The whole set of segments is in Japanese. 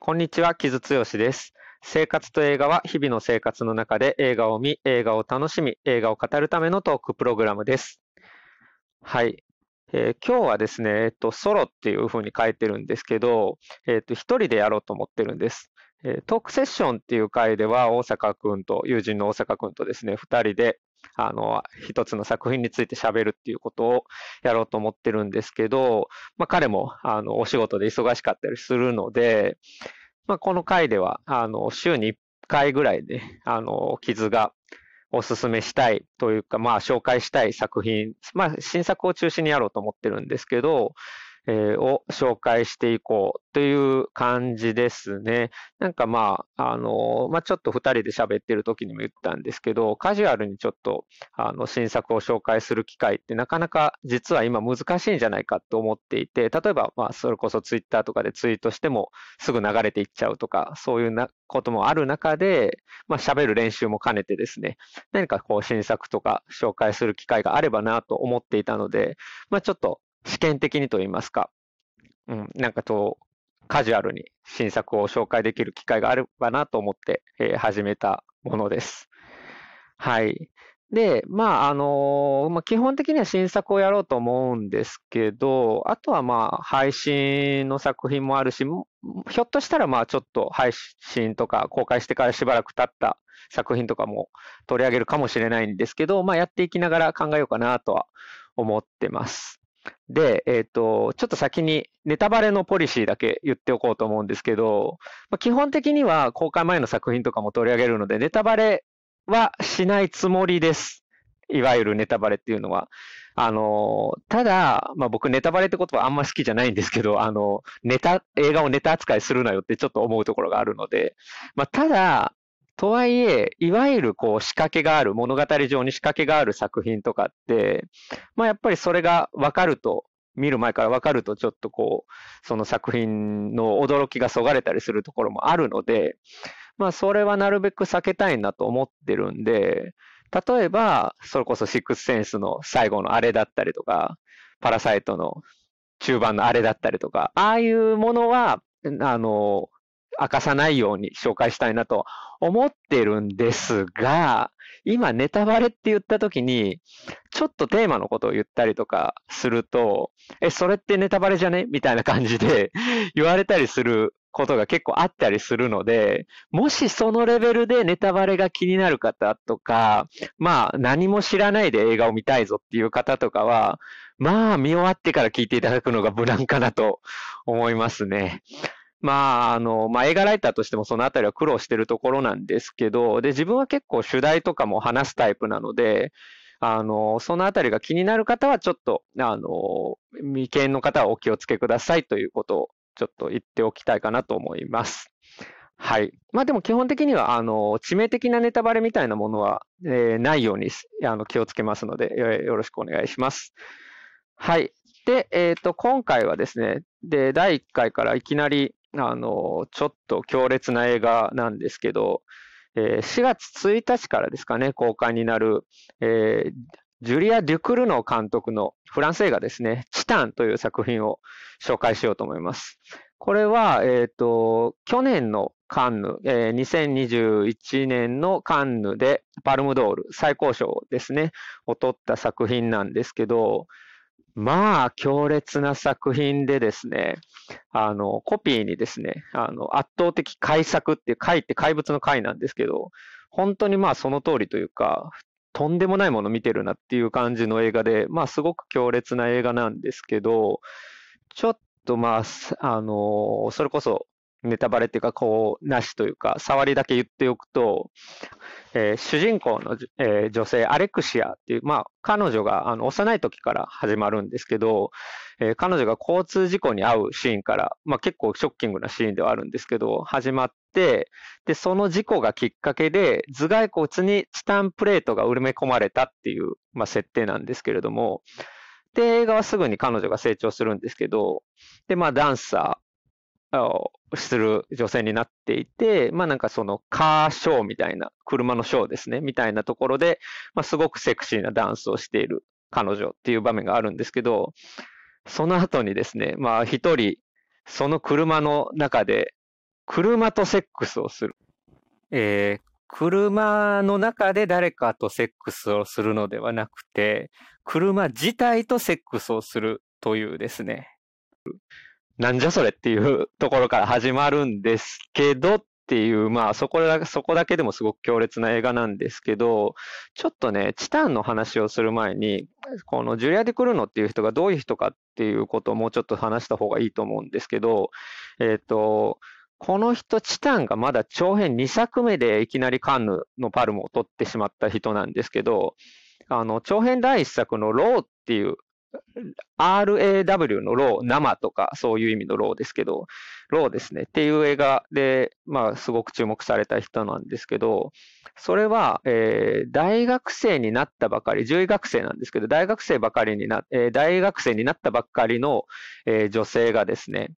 こんにちは、木津剛です。生活と映画は日々の生活の中で映画を見、映画を楽しみ、映画を語るためのトークプログラムです。はい。えー、今日はですね、えっと、ソロっていうふうに書いてるんですけど、えっと、一人でやろうと思ってるんです。えー、トークセッションっていう回では、大阪くんと、友人の大阪くんとですね、二人で、あの、一つの作品について喋るっていうことをやろうと思ってるんですけど、まあ彼も、あの、お仕事で忙しかったりするので、まあこの回では、あの、週に1回ぐらいで、あの、傷がおすすめしたいというか、まあ紹介したい作品、まあ新作を中心にやろうと思ってるんですけど、を紹介していこうという感じですね。なんかまあ、あの、まあちょっと二人で喋ってる時にも言ったんですけど、カジュアルにちょっと、あの、新作を紹介する機会ってなかなか実は今難しいんじゃないかと思っていて、例えばまあそれこそツイッターとかでツイートしてもすぐ流れていっちゃうとか、そういうなこともある中で、まあ喋る練習も兼ねてですね、何かこう新作とか紹介する機会があればなと思っていたので、まあちょっと試験的にと言いますか、うん、なんかと、カジュアルに新作を紹介できる機会があればなと思って、えー、始めたものです。はい。で、まあ、あのー、まあ、基本的には新作をやろうと思うんですけど、あとはまあ、配信の作品もあるし、ひょっとしたらまあ、ちょっと配信とか公開してからしばらく経った作品とかも取り上げるかもしれないんですけど、まあ、やっていきながら考えようかなとは思ってます。で、えっ、ー、と、ちょっと先にネタバレのポリシーだけ言っておこうと思うんですけど、まあ、基本的には公開前の作品とかも取り上げるので、ネタバレはしないつもりです。いわゆるネタバレっていうのは。あの、ただ、まあ、僕ネタバレってことはあんま好きじゃないんですけど、あの、ネタ、映画をネタ扱いするなよってちょっと思うところがあるので、まあ、ただ、とはいえ、いわゆるこう仕掛けがある、物語上に仕掛けがある作品とかって、まあやっぱりそれが分かると、見る前から分かるとちょっとこう、その作品の驚きがそがれたりするところもあるので、まあそれはなるべく避けたいなと思ってるんで、例えば、それこそシックスセンスの最後のあれだったりとか、パラサイトの中盤のあれだったりとか、ああいうものは、あの、明かさないように紹介したいなと思ってるんですが、今ネタバレって言った時に、ちょっとテーマのことを言ったりとかすると、え、それってネタバレじゃね？みたいな感じで 言われたりすることが結構あったりするので、もしそのレベルでネタバレが気になる方とか、まあ何も知らないで映画を見たいぞっていう方とかは、まあ見終わってから聞いていただくのが無難かなと思いますね。まあ、あの、まあ、映画ライターとしてもそのあたりは苦労してるところなんですけど、で、自分は結構主題とかも話すタイプなので、あの、そのあたりが気になる方はちょっと、あの、未見の方はお気をつけくださいということをちょっと言っておきたいかなと思います。はい。まあでも基本的には、あの、致命的なネタバレみたいなものは、えー、ないようにあの気をつけますので、よろしくお願いします。はい。で、えっ、ー、と、今回はですね、で、第1回からいきなり、あの、ちょっと強烈な映画なんですけど、えー、4月1日からですかね、公開になる、えー、ジュリア・デュクルノ監督のフランス映画ですね、チタンという作品を紹介しようと思います。これは、えっ、ー、と、去年のカンヌ、えー、2021年のカンヌでパルムドール最高賞ですね、を取った作品なんですけど、まあ、強烈な作品でですね、あの、コピーにですね、あの、圧倒的怪作っていう、怪って怪物の怪なんですけど、本当にまあその通りというか、とんでもないもの見てるなっていう感じの映画で、まあすごく強烈な映画なんですけど、ちょっとまあ、あの、それこそネタバレっていうか、こう、なしというか、触りだけ言っておくと、えー、主人公の、えー、女性、アレクシアっていう、まあ、彼女があの幼い時から始まるんですけど、えー、彼女が交通事故に遭うシーンから、まあ、結構ショッキングなシーンではあるんですけど、始まって、で、その事故がきっかけで、頭蓋骨にチタンプレートが埋め込まれたっていう、まあ、設定なんですけれども、で、映画はすぐに彼女が成長するんですけど、で、まあ、ダンサー、する女性になっていて、まあなんかそのカーショーみたいな、車のショーですね、みたいなところで、まあすごくセクシーなダンスをしている彼女っていう場面があるんですけど、その後にですね、まあ一人、その車の中で車とセックスをする。えー、車の中で誰かとセックスをするのではなくて、車自体とセックスをするというですね。なんじゃそれっていうところから始まるんですけどっていう、まあそこだそこだけでもすごく強烈な映画なんですけど、ちょっとね、チタンの話をする前に、このジュリア・ディ・クルノっていう人がどういう人かっていうことをもうちょっと話した方がいいと思うんですけど、えっ、ー、と、この人、チタンがまだ長編2作目でいきなりカンヌのパルムを取ってしまった人なんですけど、あの、長編第1作のローっていう RAW のロー、生とかそういう意味のローですけど、ローですね。っていう映画で、まあ、すごく注目された人なんですけど、それは、えー、大学生になったばかり、獣医学生なんですけど、大学生ばかりにな、えー、大学生になったばっかりの、えー、女性がですね、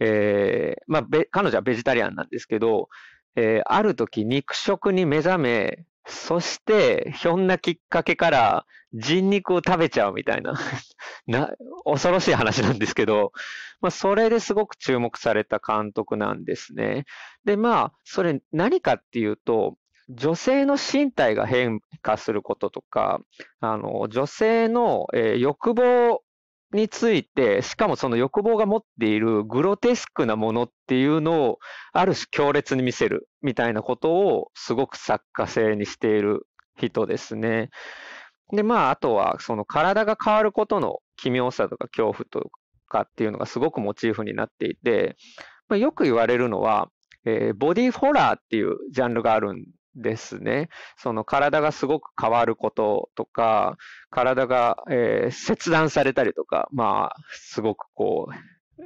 えー、まあ、彼女はベジタリアンなんですけど、えー、ある時肉食に目覚め、そして、ひょんなきっかけから人肉を食べちゃうみたいな な、恐ろしい話なんですけど、まあ、それですごく注目された監督なんですね。で、まあ、それ何かっていうと、女性の身体が変化することとか、あの、女性の、えー、欲望について、しかもその欲望が持っているグロテスクなものっていうのを、ある種強烈に見せるみたいなことをすごく作家性にしている人ですね。で、まあ、あとは、その体が変わることの奇妙さとか恐怖とかっていうのがすごくモチーフになっていて、まあ、よく言われるのは、えー、ボディホラーっていうジャンルがあるんですね。その体がすごく変わることとか、体が、えー、切断されたりとか、まあ、すごくこう、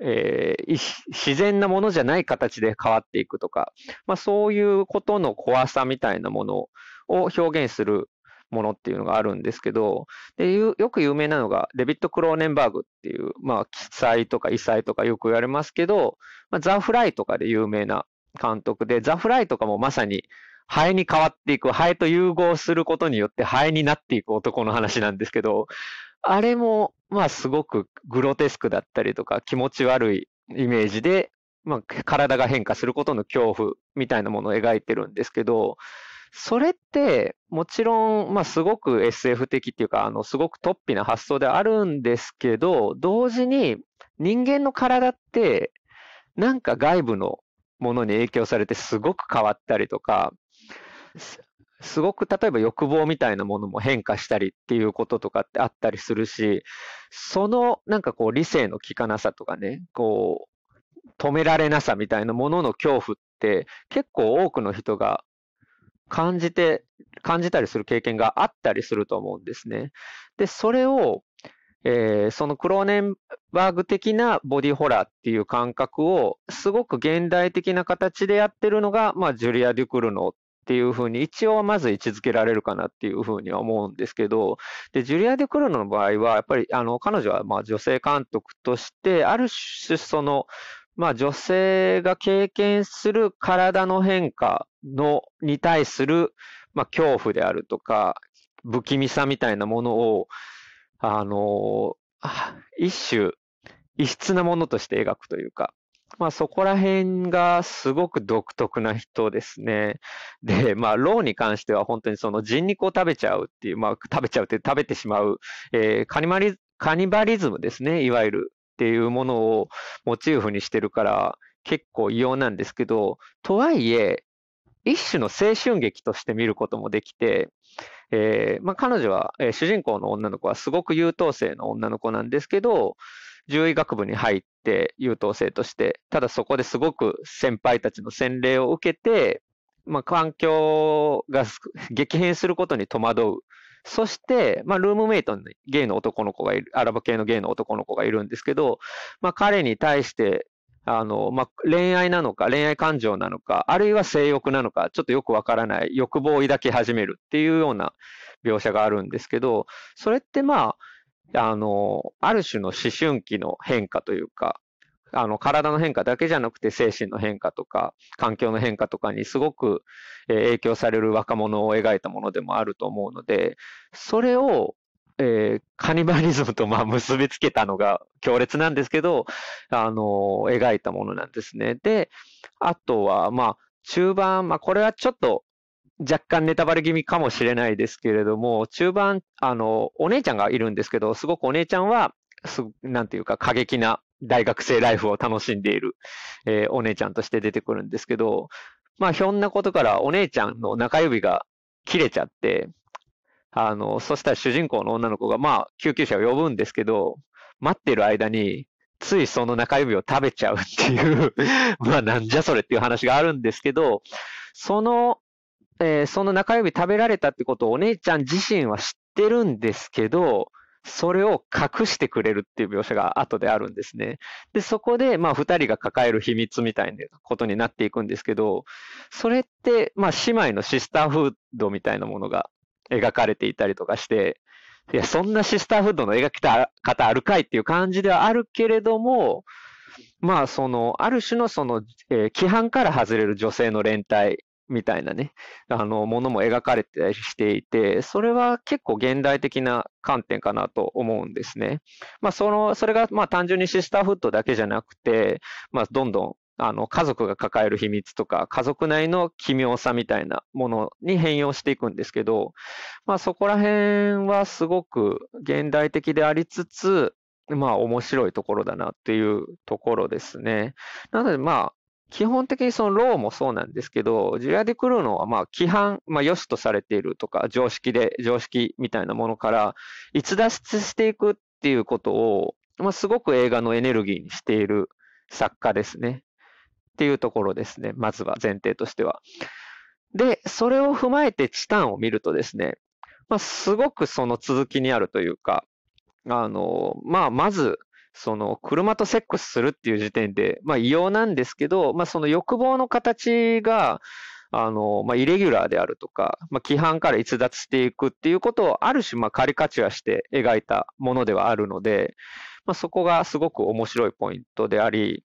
えー、自然なものじゃない形で変わっていくとか、まあ、そういうことの怖さみたいなものを表現するものっていうのがあるんですけど、でよく有名なのがデビッド・クローネンバーグっていう、まあ、奇才とか異才とかよく言われますけど、まあ、ザ・フライとかで有名な監督で、ザ・フライとかもまさにハエに変わっていく、ハエと融合することによってハエになっていく男の話なんですけど、あれも、まあすごくグロテスクだったりとか気持ち悪いイメージで、まあ体が変化することの恐怖みたいなものを描いてるんですけど、それって、もちろん、まあ、すごく SF 的っていうか、あの、すごく突飛な発想であるんですけど、同時に人間の体って、なんか外部のものに影響されてすごく変わったりとか、すごく例えば欲望みたいなものも変化したりっていうこととかってあったりするし、そのなんかこう理性の効かなさとかね、こう止められなさみたいなものの恐怖って結構多くの人が感じて、感じたりする経験があったりすると思うんですね。で、それを、えー、そのクローネンバーグ的なボディホラーっていう感覚をすごく現代的な形でやってるのが、まあ、ジュリア・デュクルノっていうふうに一応まず位置づけられるかなっていうふうには思うんですけど、で、ジュリア・デ・クルノの場合は、やっぱりあの彼女はまあ女性監督として、ある種その、まあ女性が経験する体の変化の、に対する、まあ恐怖であるとか、不気味さみたいなものを、あの、一種、異質なものとして描くというか、まあそこら辺がすごく独特な人ですね。で、まあローに関しては本当にその人肉を食べちゃうっていう、まあ食べちゃうって食べてしまう、えー、カニマリカニバリズムですね、いわゆるっていうものをモチーフにしてるから結構異様なんですけど、とはいえ、一種の青春劇として見ることもできて、えーまあ、彼女は、えー、主人公の女の子はすごく優等生の女の子なんですけど、獣医学部に入って優等生として、ただそこですごく先輩たちの洗礼を受けて、まあ、環境が激変することに戸惑う。そして、まあ、ルームメイトにゲイの男の子がいる、アラブ系のゲイの男の子がいるんですけど、まあ、彼に対して、あの、まあ、恋愛なのか、恋愛感情なのか、あるいは性欲なのか、ちょっとよくわからない欲望を抱き始めるっていうような描写があるんですけど、それってまあ、あの、ある種の思春期の変化というか、あの、体の変化だけじゃなくて精神の変化とか、環境の変化とかにすごく影響される若者を描いたものでもあると思うので、それを、えー、カニバリズムとまあ結びつけたのが強烈なんですけど、あの、描いたものなんですね。で、あとは、まあ、中盤、まあ、これはちょっと若干ネタバレ気味かもしれないですけれども、中盤、あの、お姉ちゃんがいるんですけど、すごくお姉ちゃんは、すなんていうか過激な大学生ライフを楽しんでいる、えー、お姉ちゃんとして出てくるんですけど、まあ、ひょんなことからお姉ちゃんの中指が切れちゃって、あの、そしたら主人公の女の子が、まあ、救急車を呼ぶんですけど、待ってる間に、ついその中指を食べちゃうっていう まあ、なんじゃそれっていう話があるんですけど、その、えー、その中指食べられたってことをお姉ちゃん自身は知ってるんですけど、それを隠してくれるっていう描写が後であるんですね。で、そこで、まあ、二人が抱える秘密みたいなことになっていくんですけど、それって、まあ、姉妹のシスターフードみたいなものが描かれていたりとかして、いや、そんなシスターフードの描き方あるかいっていう感じではあるけれども、まあ、その、ある種のその、えー、規範から外れる女性の連帯みたいなね、あの、ものも描かれてたりしていて、それは結構現代的な観点かなと思うんですね。まあ、その、それが、まあ、単純にシスターフッドだけじゃなくて、まあ、どんどん、あの、家族が抱える秘密とか、家族内の奇妙さみたいなものに変容していくんですけど、まあ、そこら辺はすごく現代的でありつつ、まあ、面白いところだなっていうところですね。なので、まあ、基本的にそのローもそうなんですけど、ジュリアディ・クルーノはまあ規範、まあ良しとされているとか、常識で、常識みたいなものから逸脱していくっていうことを、まあすごく映画のエネルギーにしている作家ですね。っていうところですね。まずは前提としては。で、それを踏まえてチタンを見るとですね、まあすごくその続きにあるというか、あの、まあまず、その車とセックスするっていう時点で、まあ異様なんですけど、まあその欲望の形が、あの、まあイレギュラーであるとか、まあ規範から逸脱していくっていうことをある種まあカリカチュアして描いたものではあるので、まあそこがすごく面白いポイントであり、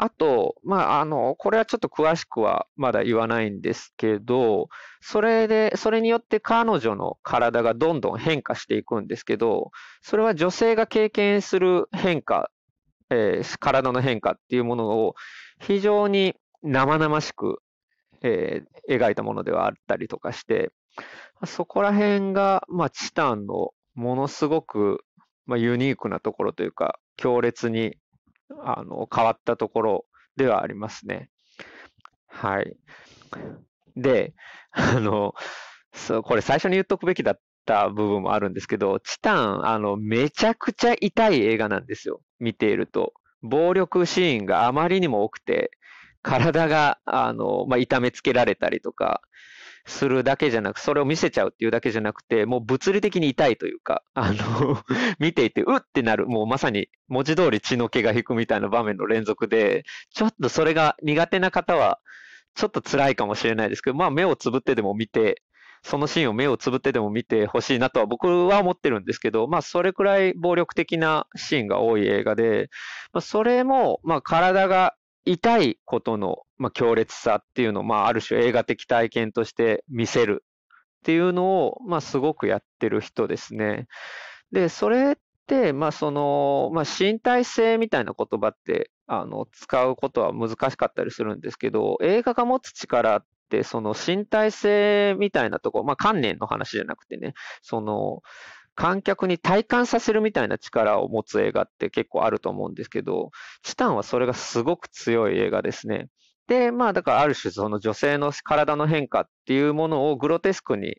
あと、まあ、あの、これはちょっと詳しくはまだ言わないんですけど、それで、それによって彼女の体がどんどん変化していくんですけど、それは女性が経験する変化、えー、体の変化っていうものを非常に生々しく、えー、描いたものではあったりとかして、そこら辺が、まあ、チタンのものすごく、まあ、ユニークなところというか、強烈にあの、変わったところではありますね。はい。で、あの、そう、これ最初に言っとくべきだった部分もあるんですけど、チタン、あの、めちゃくちゃ痛い映画なんですよ。見ていると。暴力シーンがあまりにも多くて、体が、あの、まあ、痛めつけられたりとか、するだけじゃなく、それを見せちゃうっていうだけじゃなくて、もう物理的に痛いというか、あの 見ていて、うってなる、もうまさに文字通り血の気が引くみたいな場面の連続で、ちょっとそれが苦手な方は、ちょっと辛いかもしれないですけど、まあ目をつぶってでも見て、そのシーンを目をつぶってでも見てほしいなとは僕は思ってるんですけど、まあそれくらい暴力的なシーンが多い映画で、まあ、それも、まあ体が痛いことの、まあ、強烈さっていうのを、まあ、ある種映画的体験として見せるっていうのを、まあ、すごくやってる人ですね。で、それって、まあ、その、まあ、身体性みたいな言葉って、あの、使うことは難しかったりするんですけど、映画が持つ力って、その身体性みたいなとこ、まあ、観念の話じゃなくてね、その、観客に体感させるみたいな力を持つ映画って結構あると思うんですけど、チタンはそれがすごく強い映画ですね。で、まあだからある種その女性の体の変化っていうものをグロテスクに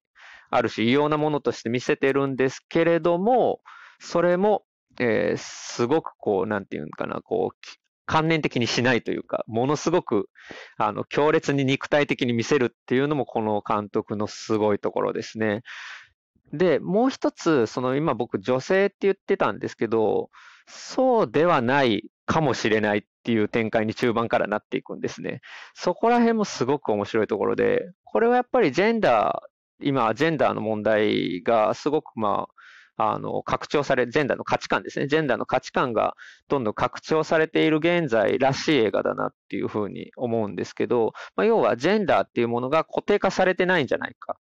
ある種異様なものとして見せてるんですけれども、それも、えー、すごくこう、なんていうのかな、こう、観念的にしないというか、ものすごく、あの、強烈に肉体的に見せるっていうのもこの監督のすごいところですね。で、もう一つ、その今僕女性って言ってたんですけど、そうではないかもしれないっていう展開に中盤からなっていくんですね。そこら辺もすごく面白いところで、これはやっぱりジェンダー、今、ジェンダーの問題がすごくまあ、あの、拡張され、ジェンダーの価値観ですね。ジェンダーの価値観がどんどん拡張されている現在らしい映画だなっていうふうに思うんですけど、まあ、要はジェンダーっていうものが固定化されてないんじゃないか。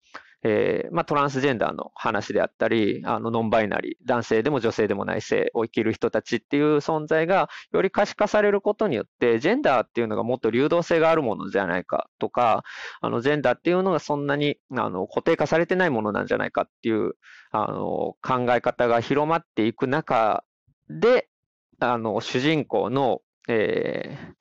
えー、まあ、トランスジェンダーの話であったり、あの、ノンバイナリー、男性でも女性でもない性を生きる人たちっていう存在がより可視化されることによって、ジェンダーっていうのがもっと流動性があるものじゃないかとか、あの、ジェンダーっていうのがそんなに、あの、固定化されてないものなんじゃないかっていう、あの、考え方が広まっていく中で、あの、主人公の、えー、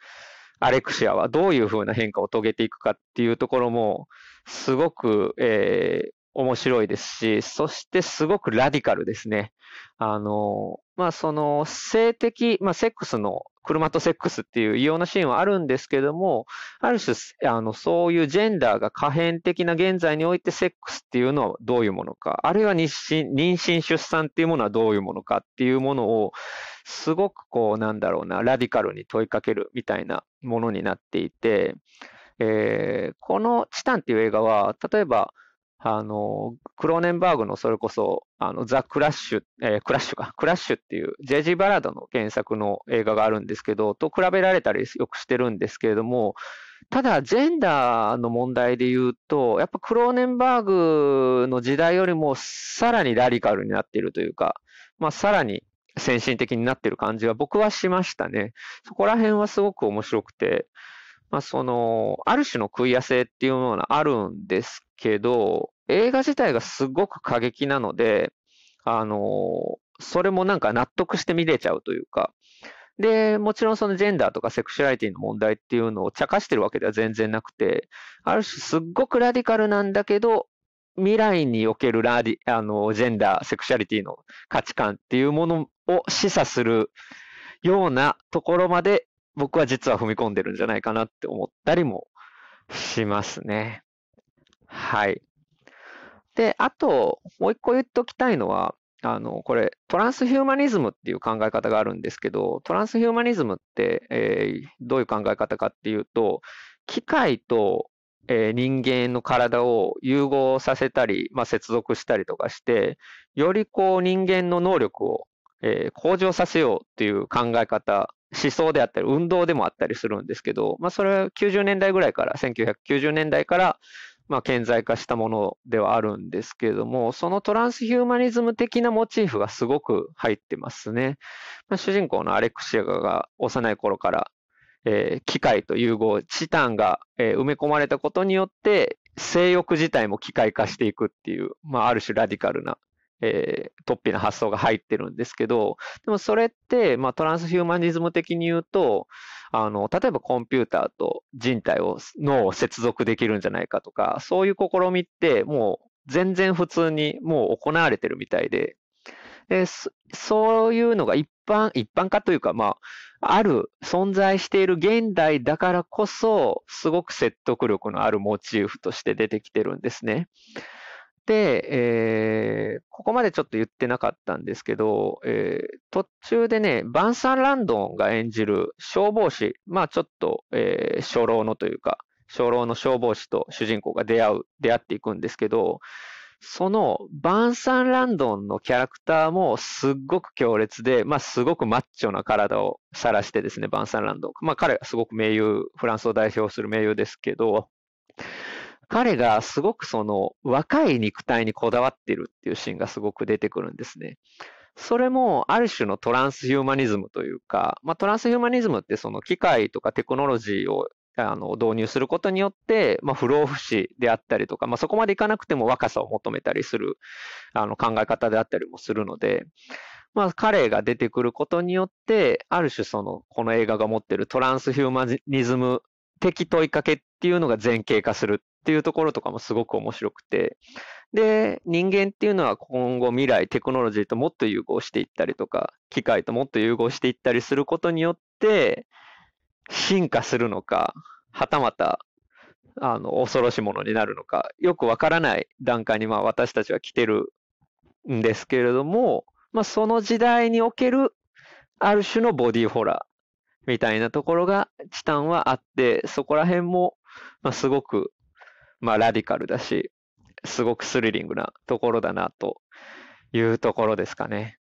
アレクシアはどういうふうな変化を遂げていくかっていうところも、すごく、えー、面白いですし、そしてすごくラディカルですね。あの、まあ、その性的、まあ、セックスの、車とセックスっていう異様なシーンはあるんですけども、ある種、あの、そういうジェンダーが可変的な現在においてセックスっていうのはどういうものか、あるいは妊娠、妊娠出産っていうものはどういうものかっていうものを、すごくこう、なんだろうな、ラディカルに問いかけるみたいなものになっていて、えー、このチタンっていう映画は、例えば、あの、クローネンバーグのそれこそ、あの、ザ・クラッシュ、えー、クラッシュか、クラッシュっていう、ジェジー・バラードの原作の映画があるんですけど、と比べられたりよくしてるんですけれども、ただ、ジェンダーの問題で言うと、やっぱクローネンバーグの時代よりもさらにラディカルになっているというか、まあ、さらに先進的になっている感じは僕はしましたね。そこら辺はすごく面白くて、まあ、その、ある種の食い合せっていうものがあるんですけど、映画自体がすごく過激なので、あの、それもなんか納得して見れちゃうというか、で、もちろんそのジェンダーとかセクシュアリティの問題っていうのを茶化してるわけでは全然なくて、ある種すっごくラディカルなんだけど、未来におけるラディ、あの、ジェンダー、セクシュアリティの価値観っていうものを示唆するようなところまで僕は実は踏み込んでるんじゃないかなって思ったりもしますね。はい。で、あと、もう一個言っておきたいのは、あの、これ、トランスヒューマニズムっていう考え方があるんですけど、トランスヒューマニズムって、えー、どういう考え方かっていうと、機械と、えー、人間の体を融合させたり、まあ、接続したりとかして、よりこう人間の能力を、えー、向上させようっていう考え方思想であったり、運動でもあったりするんですけど、まあ、それは90年代ぐらいから、1990年代から、まあ、顕在化したものではあるんですけれども、そのトランスヒューマニズム的なモチーフがすごく入ってますね。まあ、主人公のアレクシアが幼い頃から、えー、機械と融合、チタンが、えー、埋め込まれたことによって、性欲自体も機械化していくっていう、まあ、ある種ラディカルなえー、突飛な発想が入ってるんですけど、でもそれって、まあ、トランスヒューマニズム的に言うと、あの、例えばコンピューターと人体を、脳を接続できるんじゃないかとか、そういう試みってもう全然普通にもう行われてるみたいで、でそういうのが一般、一般化というか、まあ、ある、存在している現代だからこそ、すごく説得力のあるモチーフとして出てきてるんですね。で、えー、ここまでちょっと言ってなかったんですけど、えー、途中でね、バンサン・ランドンが演じる消防士、まあちょっと、えー、初老のというか、初老の消防士と主人公が出会う、出会っていくんですけど、そのバンサン・ランドンのキャラクターもすっごく強烈で、まあすごくマッチョな体を晒してですね、バンサン・ランドン。まあ彼はすごく名優、フランスを代表する名優ですけど、彼がすごくその若い肉体にこだわってるっていうシーンがすごく出てくるんですね。それもある種のトランスヒューマニズムというか、まあ、トランスヒューマニズムってその機械とかテクノロジーをあの導入することによって、まあ、不老不死であったりとか、まあ、そこまでいかなくても若さを求めたりするあの考え方であったりもするので、まあ、彼が出てくることによって、ある種その、この映画が持っているトランスヒューマニズム的問いかけっていうのが前傾化するっていうところとかもすごく面白くて、で、人間っていうのは今後未来テクノロジーともっと融合していったりとか、機械ともっと融合していったりすることによって、進化するのか、はたまた、あの、恐ろしいものになるのか、よくわからない段階にまあ私たちは来てるんですけれども、まあその時代におけるある種のボディホラーみたいなところがチタンはあって、そこら辺も、まあ、すごくまあ、ラディカルだし、すごくスリリングなところだなというところですかね。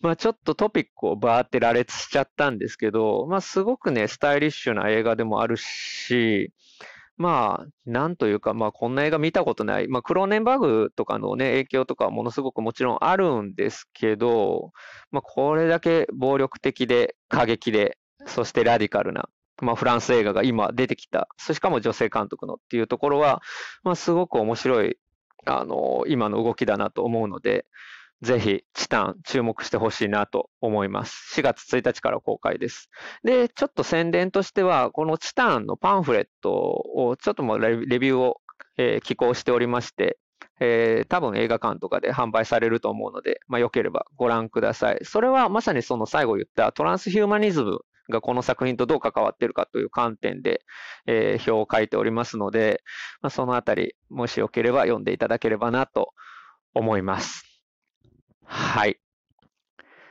まあ、ちょっとトピックをバーって羅列しちゃったんですけど、まあ、すごくね、スタイリッシュな映画でもあるし、まあ、なんというか、まあ、こんな映画見たことない。まあ、クローネンバーグとかのね、影響とかはものすごくもちろんあるんですけど、まあ、これだけ暴力的で、過激で、そしてラディカルな、まあ、フランス映画が今出てきた、しかも女性監督のっていうところは、まあ、すごく面白い、あの、今の動きだなと思うので、ぜひ、チタン注目してほしいなと思います。4月1日から公開です。で、ちょっと宣伝としては、このチタンのパンフレットを、ちょっともうレビューを、えー、寄稿しておりまして、えー、多分映画館とかで販売されると思うので、まあ、よければご覧ください。それはまさにその最後言ったトランスヒューマニズムがこの作品とどう関わってるかという観点で、えー、表を書いておりますので、まあ、そのあたり、もしよければ読んでいただければなと思います。はい。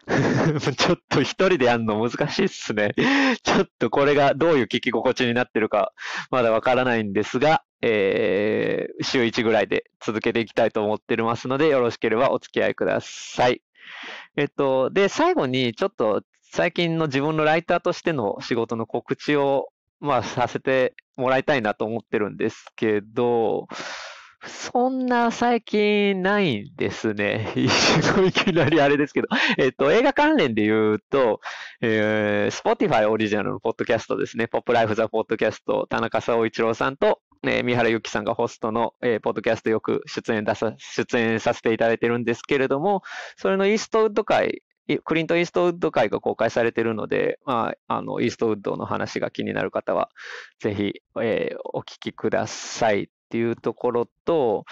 ちょっと一人でやるの難しいっすね。ちょっとこれがどういう聞き心地になってるかまだわからないんですが、えー、週1ぐらいで続けていきたいと思ってますので、よろしければお付き合いください。えっと、で、最後にちょっと最近の自分のライターとしての仕事の告知を、まあ、させてもらいたいなと思ってるんですけど、そんな最近ないんですね。いきなりあれですけど。えっと、映画関連で言うと、えー、Spotify オリジナルのポッドキャストですね。ポップライフザポッドキャスト、田中総一郎さんと、えー、三原由紀さんがホストの、えー、ポッドキャストよく出演出さ、出演させていただいてるんですけれども、それのイーストウッド回、クリント・イーストウッド回が公開されているので、まあ、あの、イーストウッドの話が気になる方は、ぜひ、えー、お聞きください。っていうところと、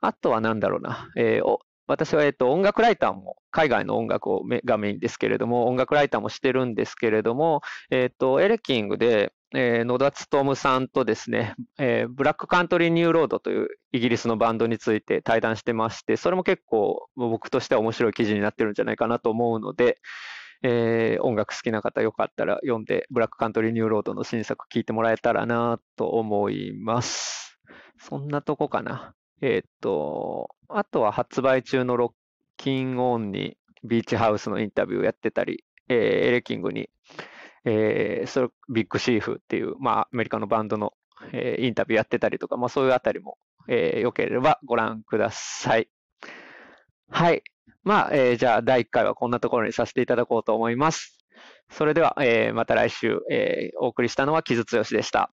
あとは何だろうな、えー、私は、えっと、音楽ライターも、海外の音楽をがメインですけれども、音楽ライターもしてるんですけれども、えっと、 ele-king で、えー、野田努さんとですね、えー、 Black Country, New Road というイギリスのバンドについて対談してまして、それも結構僕としては面白い記事になってるんじゃないかなと思うので、えー、音楽好きな方よかったら読んで、 Black Country, New Road の新作聞いてもらえたらなと思います。そんなとこかな。えー、っと、あとは発売中の rockin'on に Beach House のインタビューをやってたり、えー、 ele-king に、えー、それビッグシーフっていう、まあ、アメリカのバンドの、えー、インタビューやってたりとか、まあ、そういうあたりも、えー、よければご覧ください。はい。まあ、えー、じゃあ、第1回はこんなところにさせていただこうと思います。それでは、えー、また来週、えー、お送りしたのは木津剛でした。